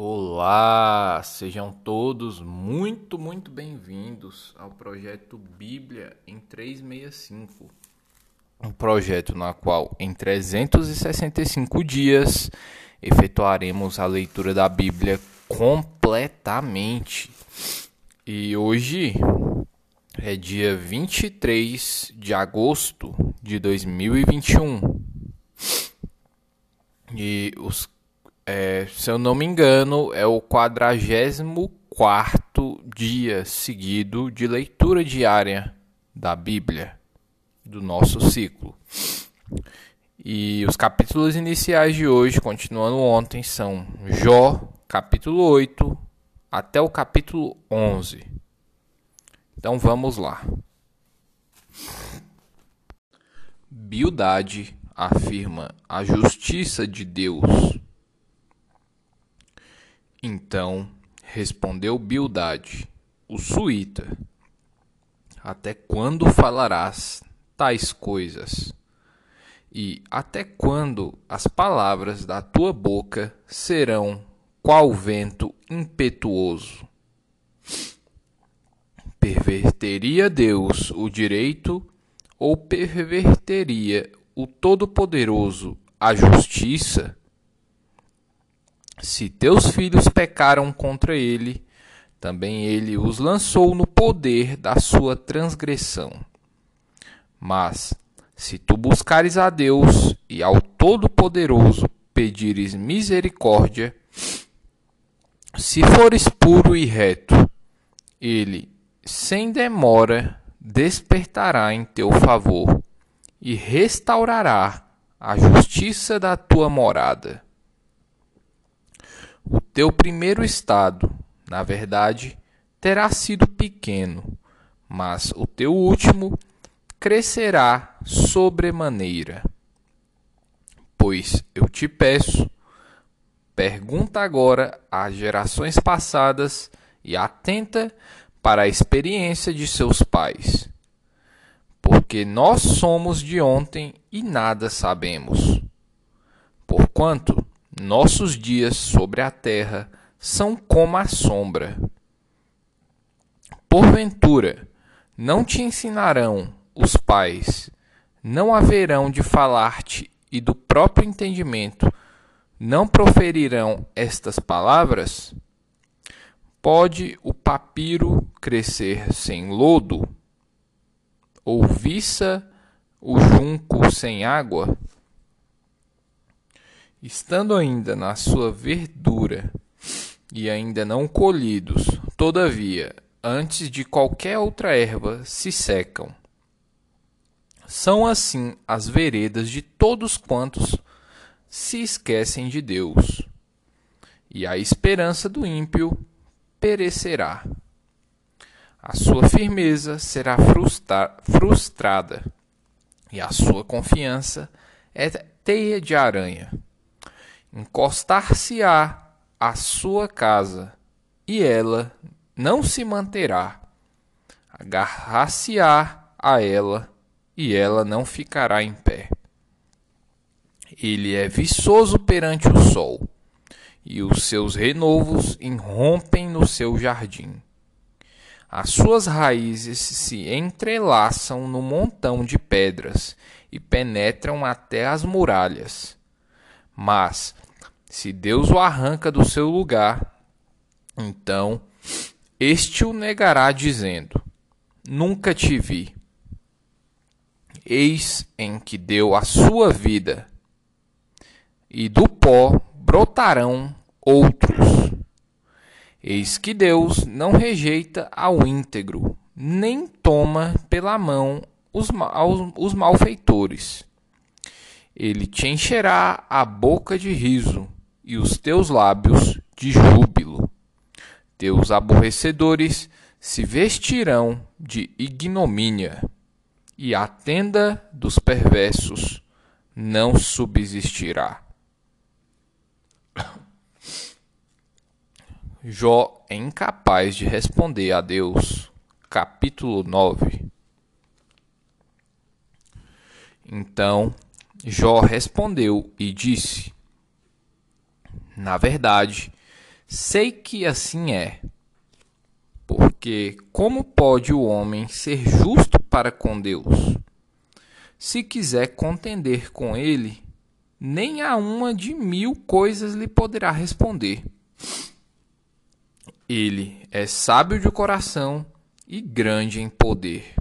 Olá, sejam todos muito, muito bem-vindos ao projeto Bíblia em 365. Um projeto na qual em 365 dias efetuaremos a leitura da Bíblia completamente. E hoje é dia 23 de agosto de 2021. E os é, se eu não me engano, é o 44 dia seguido de leitura diária da Bíblia, do nosso ciclo. E os capítulos iniciais de hoje, continuando ontem, são Jó, capítulo 8, até o capítulo 11. Então vamos lá. Bildade afirma a justiça de Deus então respondeu Bildade, o suíta: Até quando falarás tais coisas? E até quando as palavras da tua boca serão qual vento impetuoso? Perverteria Deus o direito ou perverteria o Todo-Poderoso a justiça? Se teus filhos pecaram contra ele, também ele os lançou no poder da sua transgressão. Mas, se tu buscares a Deus e ao Todo-Poderoso pedires misericórdia, se fores puro e reto, ele, sem demora, despertará em teu favor e restaurará a justiça da tua morada. O teu primeiro estado, na verdade, terá sido pequeno, mas o teu último crescerá sobremaneira. Pois eu te peço, pergunta agora às gerações passadas e atenta para a experiência de seus pais. Porque nós somos de ontem e nada sabemos. Porquanto nossos dias sobre a terra são como a sombra. Porventura, não te ensinarão os pais, não haverão de falar-te e do próprio entendimento não proferirão estas palavras? Pode o papiro crescer sem lodo? Ou viça o junco sem água? Estando ainda na sua verdura e ainda não colhidos, todavia, antes de qualquer outra erva, se secam. São assim as veredas de todos quantos se esquecem de Deus. E a esperança do ímpio perecerá. A sua firmeza será frustra frustrada, e a sua confiança é teia de aranha encostar-se-á à sua casa, e ela não se manterá. Agarrar-se-á a ela, e ela não ficará em pé. Ele é viçoso perante o sol, e os seus renovos irrompem no seu jardim. As suas raízes se entrelaçam no montão de pedras e penetram até as muralhas. Mas, se Deus o arranca do seu lugar, então este o negará, dizendo: Nunca te vi. Eis em que deu a sua vida, e do pó brotarão outros. Eis que Deus não rejeita ao íntegro, nem toma pela mão os, os malfeitores ele te encherá a boca de riso e os teus lábios de júbilo. Teus aborrecedores se vestirão de ignomínia, e a tenda dos perversos não subsistirá. Jó é incapaz de responder a Deus. Capítulo 9. Então Jó respondeu e disse: Na verdade, Sei que assim é. Porque como pode o homem ser justo para com Deus? Se quiser contender com ele, nem a uma de mil coisas lhe poderá responder. Ele é sábio de coração e grande em poder.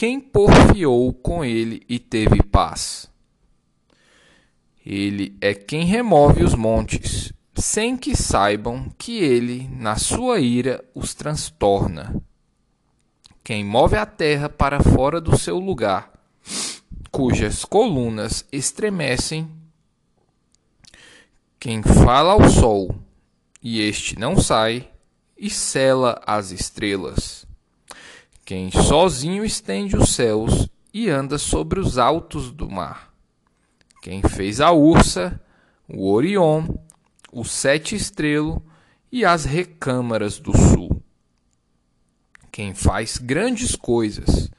Quem porfiou com ele e teve paz? Ele é quem remove os montes, sem que saibam que ele, na sua ira, os transtorna. Quem move a terra para fora do seu lugar, cujas colunas estremecem. Quem fala ao sol, e este não sai, e cela as estrelas. Quem sozinho estende os céus e anda sobre os altos do mar. Quem fez a ursa, o Orion, o sete estrelo e as recâmaras do sul. Quem faz grandes coisas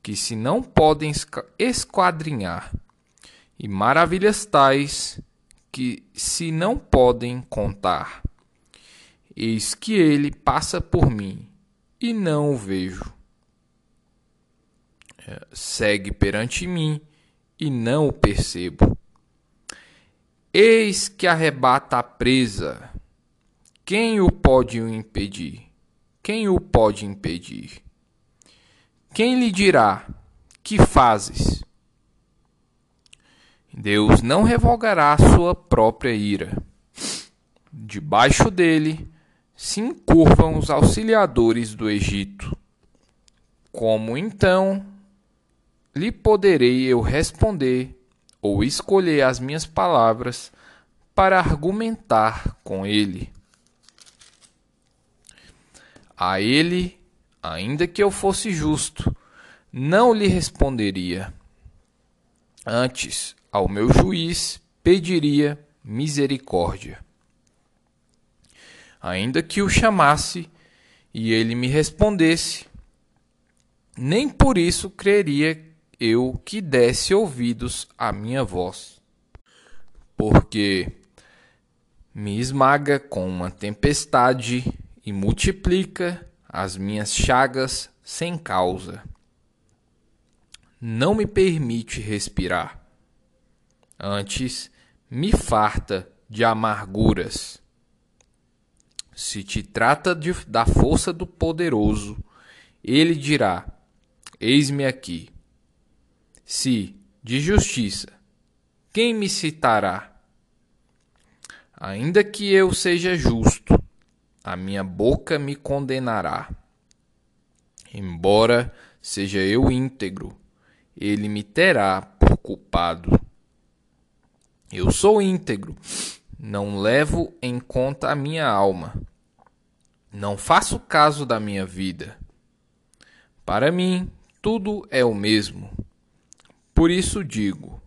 que se não podem esquadrinhar, e maravilhas tais que se não podem contar. Eis que ele passa por mim e não o vejo. Segue perante mim e não o percebo. Eis que arrebata a presa. Quem o pode impedir? Quem o pode impedir? Quem lhe dirá: Que fazes? Deus não revogará sua própria ira. Debaixo dele se encurvam os auxiliadores do Egito. Como então lhe poderei eu responder ou escolher as minhas palavras para argumentar com ele? A ele, ainda que eu fosse justo, não lhe responderia. Antes, ao meu juiz pediria misericórdia ainda que o chamasse e ele me respondesse. Nem por isso creria eu que desse ouvidos à minha voz, porque me esmaga com uma tempestade e multiplica as minhas chagas sem causa. Não me permite respirar, antes me farta de amarguras. Se te trata de, da força do poderoso, ele dirá: Eis-me aqui. Se de justiça, quem me citará? Ainda que eu seja justo, a minha boca me condenará. Embora seja eu íntegro, ele me terá por culpado. Eu sou íntegro não levo em conta a minha alma. Não faço caso da minha vida. Para mim, tudo é o mesmo. Por isso digo: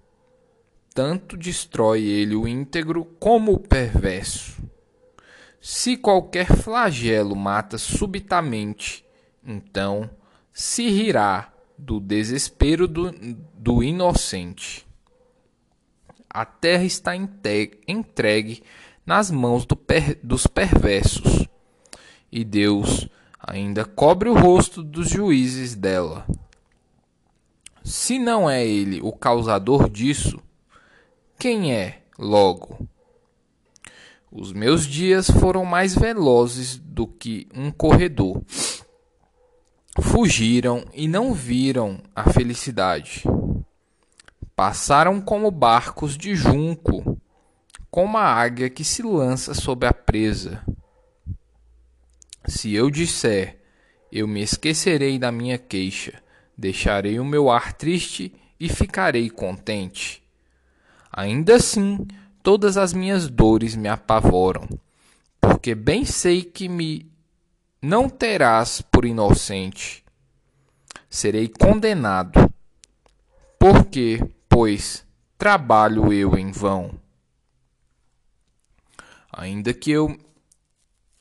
tanto destrói ele o íntegro como o perverso. Se qualquer flagelo mata subitamente, então se rirá do desespero do, do inocente a terra está entregue nas mãos do per, dos perversos, e Deus ainda cobre o rosto dos juízes dela. Se não é ele o causador disso, quem é, logo? Os meus dias foram mais velozes do que um corredor. Fugiram e não viram a felicidade. Passaram como barcos de junco, como a águia que se lança sob a presa. Se eu disser, eu me esquecerei da minha queixa, deixarei o meu ar triste e ficarei contente. Ainda assim, todas as minhas dores me apavoram, porque bem sei que me não terás por inocente. Serei condenado, porque pois trabalho eu em vão. Ainda que eu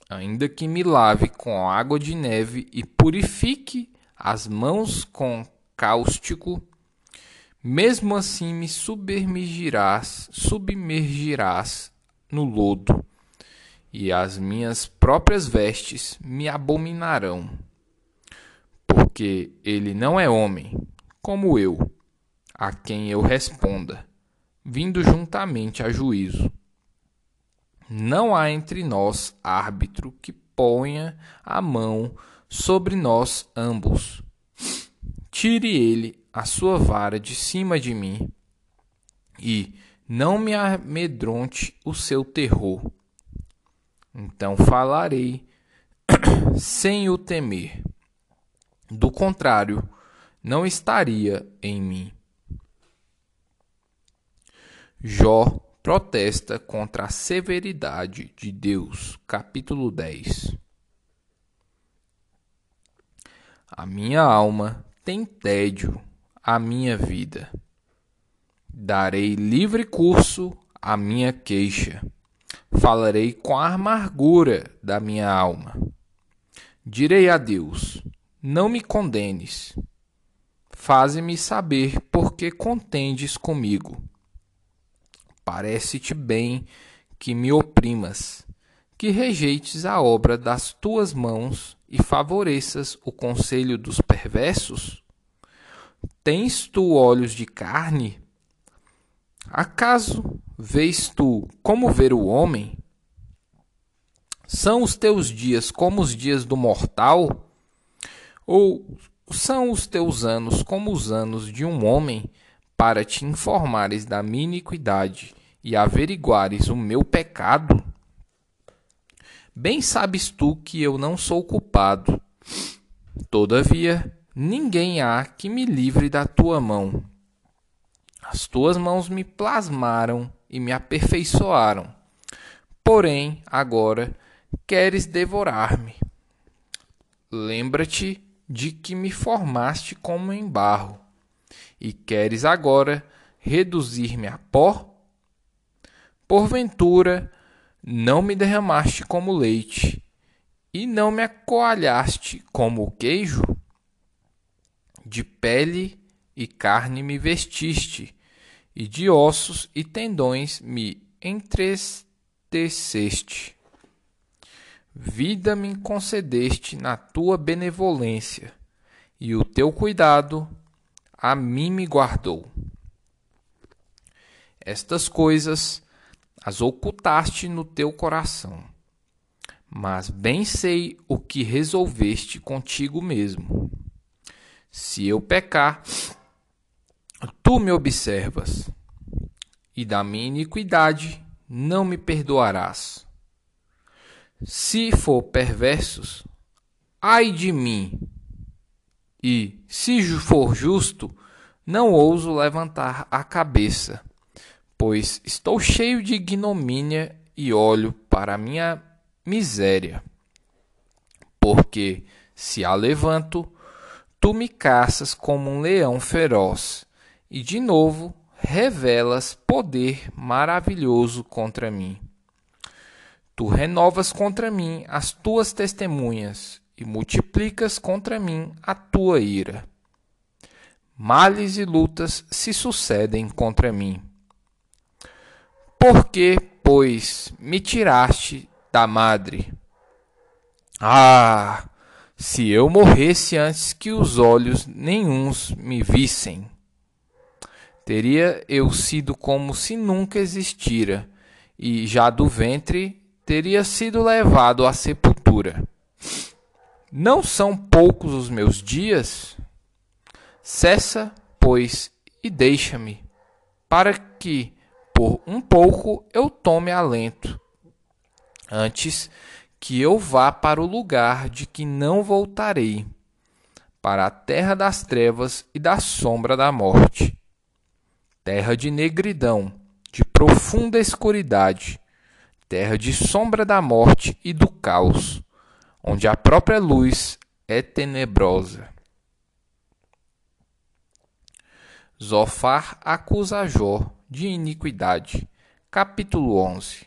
ainda que me lave com água de neve e purifique as mãos com cáustico, mesmo assim me submergirás, submergirás no lodo e as minhas próprias vestes me abominarão. Porque ele não é homem, como eu, a quem eu responda, vindo juntamente a juízo. Não há entre nós árbitro que ponha a mão sobre nós ambos. Tire ele a sua vara de cima de mim e não me amedronte o seu terror. Então falarei sem o temer. Do contrário, não estaria em mim. Jó protesta contra a severidade de Deus, capítulo 10. A minha alma tem tédio, a minha vida. Darei livre curso à minha queixa. Falarei com a amargura da minha alma. Direi a Deus: Não me condenes. Faze-me saber por que contendes comigo Parece-te bem que me oprimas, que rejeites a obra das tuas mãos e favoreças o conselho dos perversos? Tens tu olhos de carne? Acaso vês tu como ver o homem? São os teus dias como os dias do mortal? Ou são os teus anos como os anos de um homem para te informares da minha iniquidade e averiguares o meu pecado? Bem sabes tu que eu não sou culpado. Todavia, ninguém há que me livre da tua mão. As tuas mãos me plasmaram e me aperfeiçoaram. Porém, agora queres devorar-me. Lembra-te de que me formaste como em barro e queres agora reduzir-me a pó? Porventura, não me derramaste como leite, e não me acoalhaste como o queijo? De pele e carne me vestiste, e de ossos e tendões me entristeceste. Vida me concedeste na tua benevolência, e o teu cuidado a mim me guardou. Estas coisas as ocultaste no teu coração, mas bem sei o que resolveste contigo mesmo. Se eu pecar, tu me observas, e da minha iniquidade não me perdoarás. Se for perversos, ai de mim, e, se for justo, não ouso levantar a cabeça, pois estou cheio de ignomínia e olho para a minha miséria. Porque, se a levanto, tu me caças como um leão feroz, e de novo revelas poder maravilhoso contra mim. Tu renovas contra mim as tuas testemunhas e multiplicas contra mim a tua ira. Males e lutas se sucedem contra mim. Por que, pois, me tiraste da madre? Ah, se eu morresse antes que os olhos nenhuns me vissem, teria eu sido como se nunca existira, e já do ventre teria sido levado à sepultura. Não são poucos os meus dias? Cessa, pois, e deixa-me, para que, por um pouco, eu tome alento, antes que eu vá para o lugar de que não voltarei, para a terra das trevas e da sombra da morte, terra de negridão, de profunda escuridade, terra de sombra da morte e do caos onde a própria luz é tenebrosa. Zofar acusa Jó de iniquidade. Capítulo 11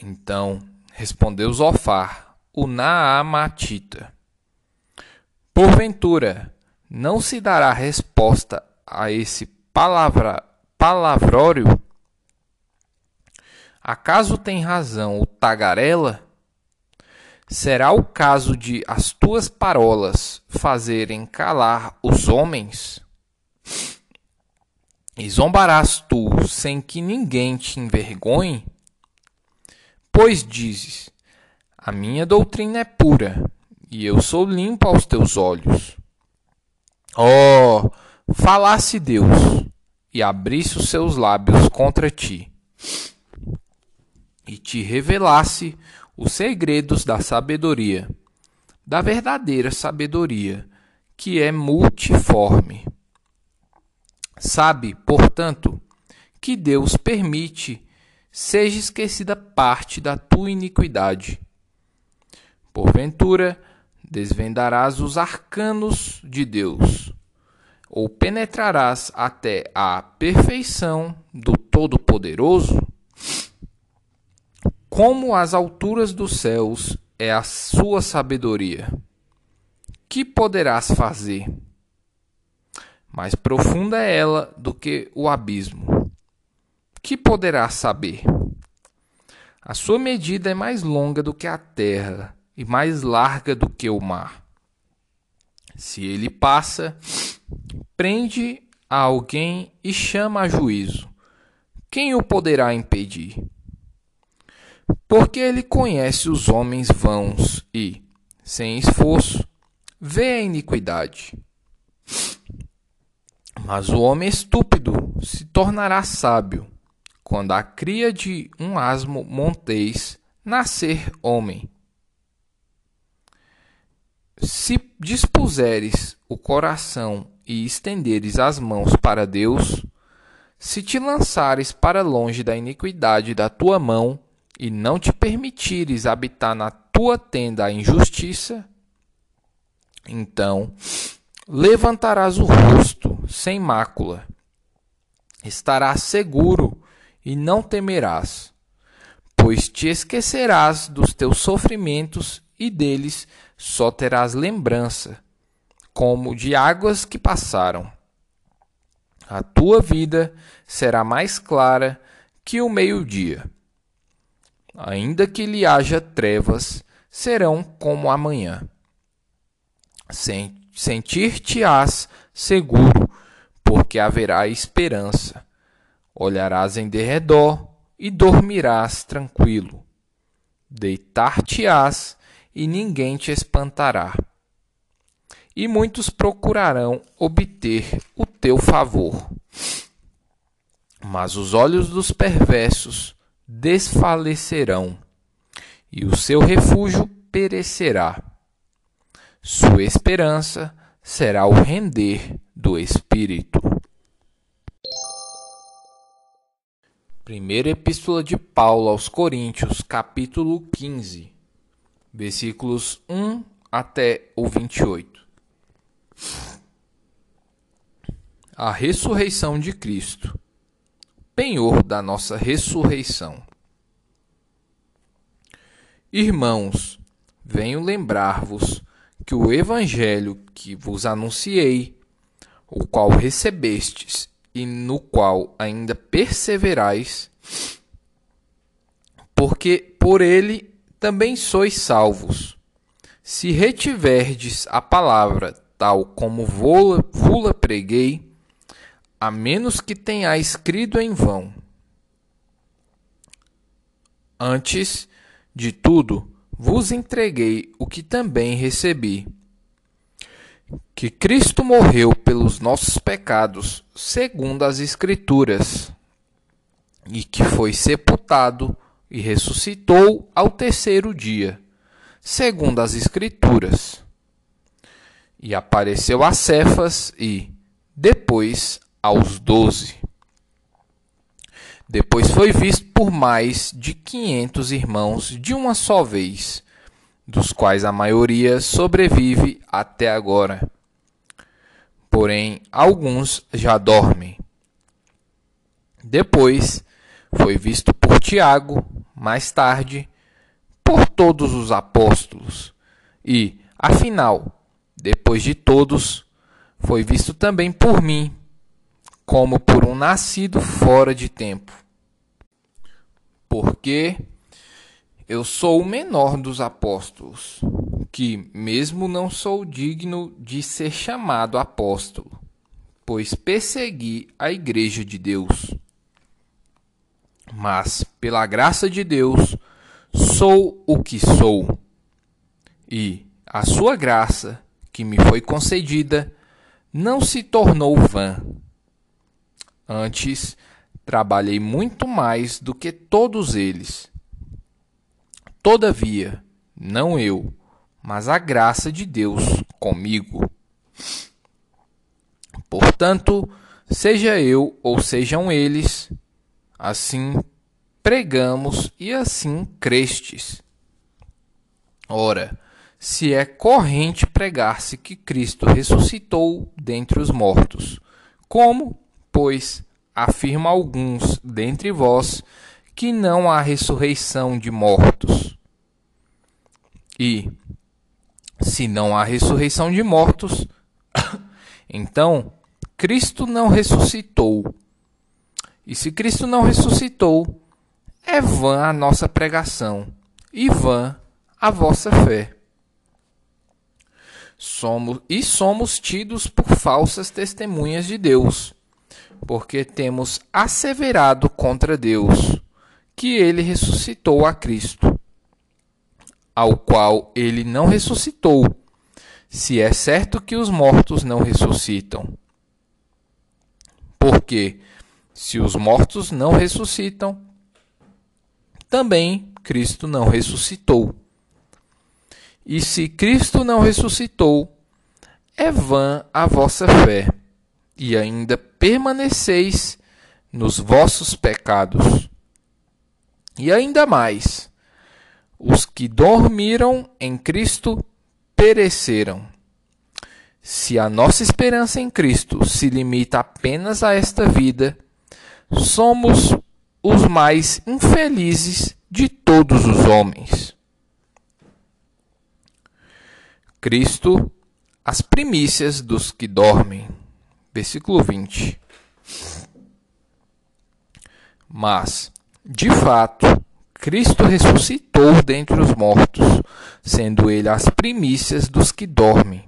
Então respondeu Zofar, o Naamatita: Porventura, não se dará resposta a esse palavra, palavrório? Acaso tem razão o tagarela? Será o caso de as tuas parolas fazerem calar os homens? E zombarás tu sem que ninguém te envergonhe? Pois dizes: A minha doutrina é pura, e eu sou limpo aos teus olhos. Oh, falasse Deus, e abrisse os seus lábios contra ti e te revelasse os segredos da sabedoria, da verdadeira sabedoria, que é multiforme. Sabe, portanto, que Deus permite seja esquecida parte da tua iniquidade. Porventura, desvendarás os arcanos de Deus, ou penetrarás até a perfeição do Todo-Poderoso? Como as alturas dos céus é a sua sabedoria. Que poderás fazer? Mais profunda é ela do que o abismo. Que poderás saber? A sua medida é mais longa do que a terra e mais larga do que o mar. Se ele passa, prende a alguém e chama a juízo. Quem o poderá impedir? Porque ele conhece os homens vãos e, sem esforço, vê a iniquidade. Mas o homem estúpido se tornará sábio quando a cria de um asmo montês nascer homem. Se dispuseres o coração e estenderes as mãos para Deus, se te lançares para longe da iniquidade da tua mão, e não te permitires habitar na tua tenda a injustiça, então levantarás o rosto sem mácula, estarás seguro e não temerás, pois te esquecerás dos teus sofrimentos e deles só terás lembrança, como de águas que passaram. A tua vida será mais clara que o meio-dia ainda que lhe haja trevas, serão como amanhã. Sentir-te-ás seguro, porque haverá esperança. Olharás em derredor e dormirás tranquilo. Deitar-te-ás e ninguém te espantará. E muitos procurarão obter o teu favor. Mas os olhos dos perversos desfalecerão, e o seu refúgio perecerá. Sua esperança será o render do espírito. Primeira Epístola de Paulo aos Coríntios, capítulo 15, versículos 1 até o 28. A ressurreição de Cristo penhor da nossa ressurreição. Irmãos, venho lembrar-vos que o evangelho que vos anunciei, o qual recebestes e no qual ainda perseverais, porque por ele também sois salvos, se retiverdes a palavra tal como vou-la preguei, a menos que tenha escrito em vão. Antes de tudo, vos entreguei o que também recebi: que Cristo morreu pelos nossos pecados, segundo as Escrituras, e que foi sepultado e ressuscitou ao terceiro dia, segundo as Escrituras. E apareceu a Cefas e, depois, aos doze. Depois foi visto por mais de quinhentos irmãos de uma só vez, dos quais a maioria sobrevive até agora. Porém, alguns já dormem. Depois foi visto por Tiago, mais tarde, por todos os apóstolos, e, afinal, depois de todos, foi visto também por mim como por um nascido fora de tempo. Porque eu sou o menor dos apóstolos, que mesmo não sou digno de ser chamado apóstolo, pois persegui a igreja de Deus. Mas, pela graça de Deus, sou o que sou. E a sua graça, que me foi concedida, não se tornou vã. Antes, trabalhei muito mais do que todos eles. Todavia, não eu, mas a graça de Deus comigo. Portanto, seja eu ou sejam eles, assim pregamos e assim crestes. Ora, se é corrente pregar-se que Cristo ressuscitou dentre os mortos, como, pois, afirma alguns dentre vós que não há ressurreição de mortos. E, se não há ressurreição de mortos, então Cristo não ressuscitou. E se Cristo não ressuscitou, é vã a nossa pregação e vã a vossa fé. Somos e somos tidos por falsas testemunhas de Deus porque temos asseverado contra Deus que ele ressuscitou a Cristo, ao qual ele não ressuscitou, se é certo que os mortos não ressuscitam. Porque, se os mortos não ressuscitam, também Cristo não ressuscitou. E se Cristo não ressuscitou, é vã a vossa fé e ainda permaneceis nos vossos pecados. E ainda mais, os que dormiram em Cristo pereceram. Se a nossa esperança em Cristo se limita apenas a esta vida, somos os mais infelizes de todos os homens. Cristo, as primícias dos que dormem versículo 20. Mas, de fato, Cristo ressuscitou dentre os mortos, sendo ele as primícias dos que dormem.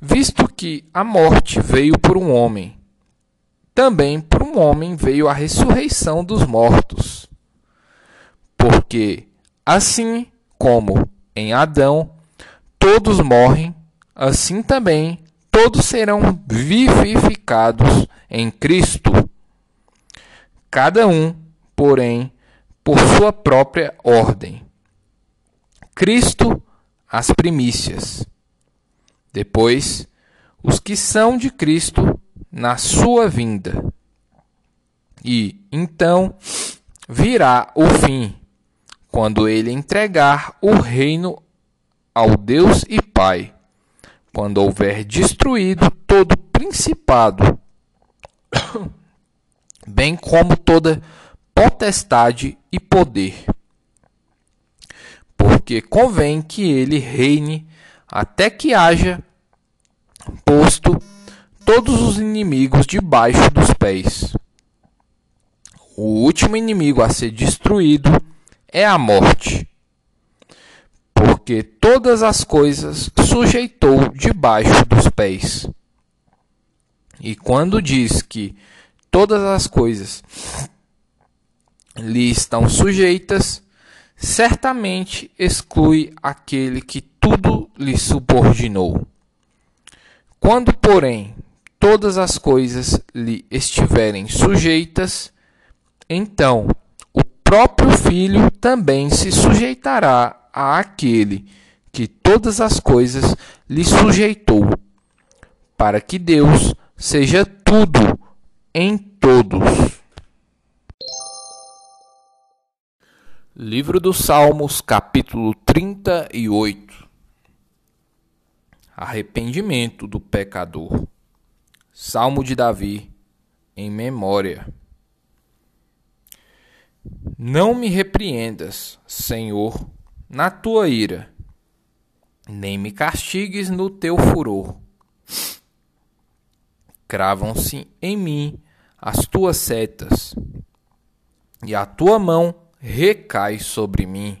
Visto que a morte veio por um homem, também por um homem veio a ressurreição dos mortos. Porque, assim como em Adão todos morrem, assim também todos serão vivificados em Cristo, cada um, porém, por sua própria ordem. Cristo, as primícias. Depois, os que são de Cristo na sua vinda. E então virá o fim, quando ele entregar o reino ao Deus e Pai quando houver destruído todo principado, bem como toda potestade e poder. Porque convém que ele reine até que haja posto todos os inimigos debaixo dos pés. O último inimigo a ser destruído é a morte porque todas as coisas sujeitou debaixo dos pés. E quando diz que todas as coisas lhe estão sujeitas, certamente exclui aquele que tudo lhe subordinou. Quando, porém, todas as coisas lhe estiverem sujeitas, então o próprio Filho também se sujeitará àquele que todas as coisas lhe sujeitou, para que Deus seja tudo em todos. Livro dos Salmos, capítulo 38 Arrependimento do pecador. Salmo de Davi, em memória. Não me repreendas, Senhor, na tua ira, nem me castigues no teu furor. Cravam-se em mim as tuas setas, e a tua mão recai sobre mim.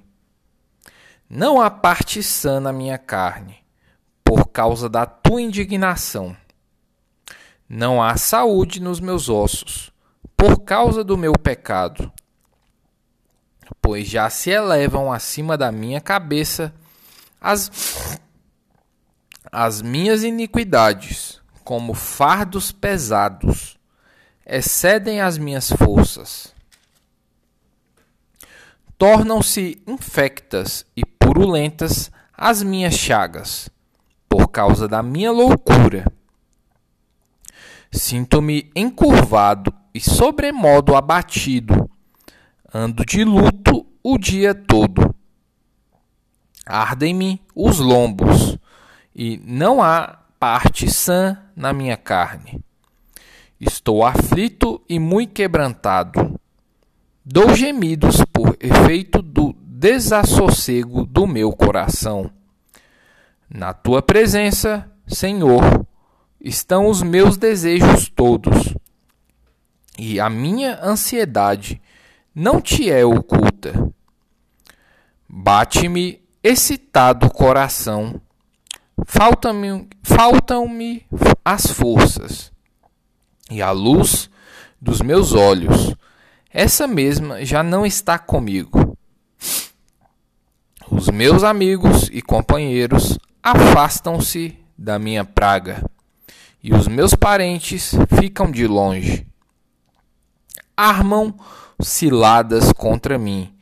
Não há parte sã na minha carne, por causa da tua indignação. Não há saúde nos meus ossos, por causa do meu pecado. Pois já se elevam acima da minha cabeça as, as minhas iniquidades, como fardos pesados, excedem as minhas forças. Tornam-se infectas e purulentas as minhas chagas, por causa da minha loucura. Sinto-me encurvado e sobremodo abatido. Ando de luto o dia todo. Ardem-me os lombos, e não há parte sã na minha carne. Estou aflito e muito quebrantado. Dou gemidos por efeito do desassossego do meu coração. Na tua presença, Senhor, estão os meus desejos todos, e a minha ansiedade não te é oculta. Bate-me excitado o coração, faltam-me faltam as forças, e a luz dos meus olhos, essa mesma já não está comigo. Os meus amigos e companheiros afastam-se da minha praga e os meus parentes ficam de longe. Armam ciladas contra mim,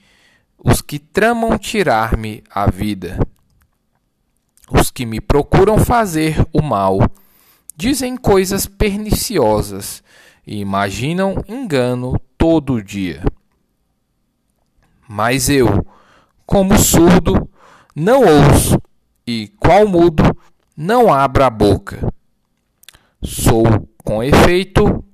os que tramam tirar-me a vida. Os que me procuram fazer o mal dizem coisas perniciosas e imaginam engano todo dia. Mas eu, como surdo, não ouço, e qual mudo, não abro a boca. Sou, com efeito,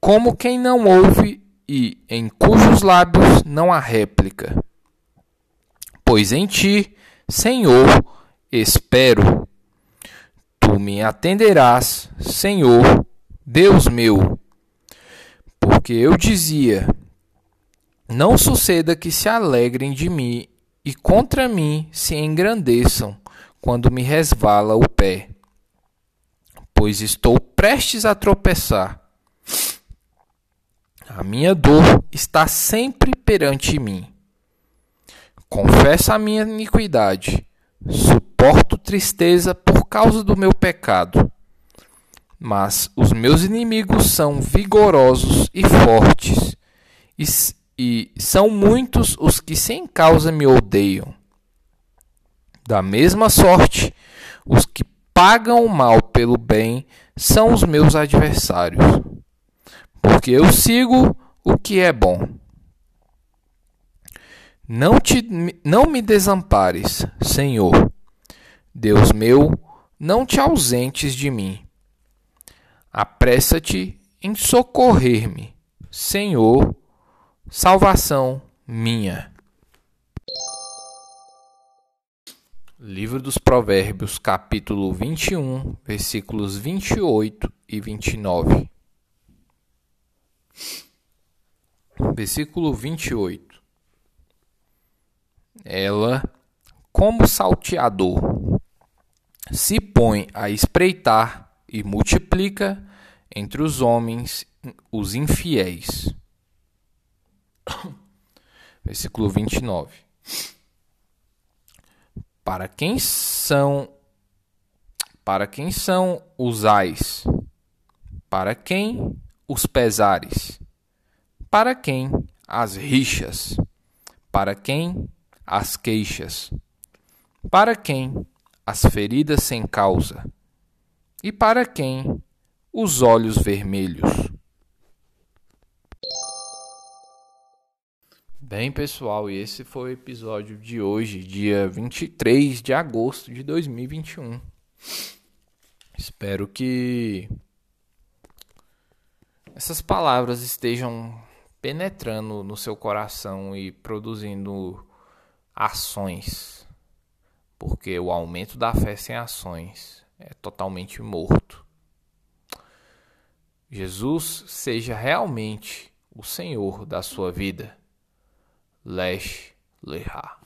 como quem não ouve e em cujos lábios não há réplica. Pois em ti, Senhor, espero. Tu me atenderás, Senhor, Deus meu. Porque eu dizia: Não suceda que se alegrem de mim e contra mim se engrandeçam quando me resvala o pé pois estou prestes a tropeçar. A minha dor está sempre perante mim. Confesso a minha iniquidade, suporto tristeza por causa do meu pecado. Mas os meus inimigos são vigorosos e fortes, e, e são muitos os que sem causa me odeiam. Da mesma sorte, os que pagam o mal pelo bem são os meus adversários, porque eu sigo o que é bom. Não, te, não me desampares, Senhor. Deus meu, não te ausentes de mim. Apressa-te em socorrer-me, Senhor, salvação minha. Livro dos Provérbios, capítulo 21, versículos 28 e 29. Versículo 28. Ela, como salteador, se põe a espreitar e multiplica entre os homens os infiéis. Versículo 29 para quem são para quem são os ais? Para quem os pesares? Para quem as rixas? Para quem as queixas? Para quem as feridas sem causa? E para quem os olhos vermelhos? Bem, pessoal, e esse foi o episódio de hoje, dia 23 de agosto de 2021. Espero que essas palavras estejam penetrando no seu coração e produzindo ações, porque o aumento da fé sem ações é totalmente morto. Jesus seja realmente o Senhor da sua vida Lesh Leha.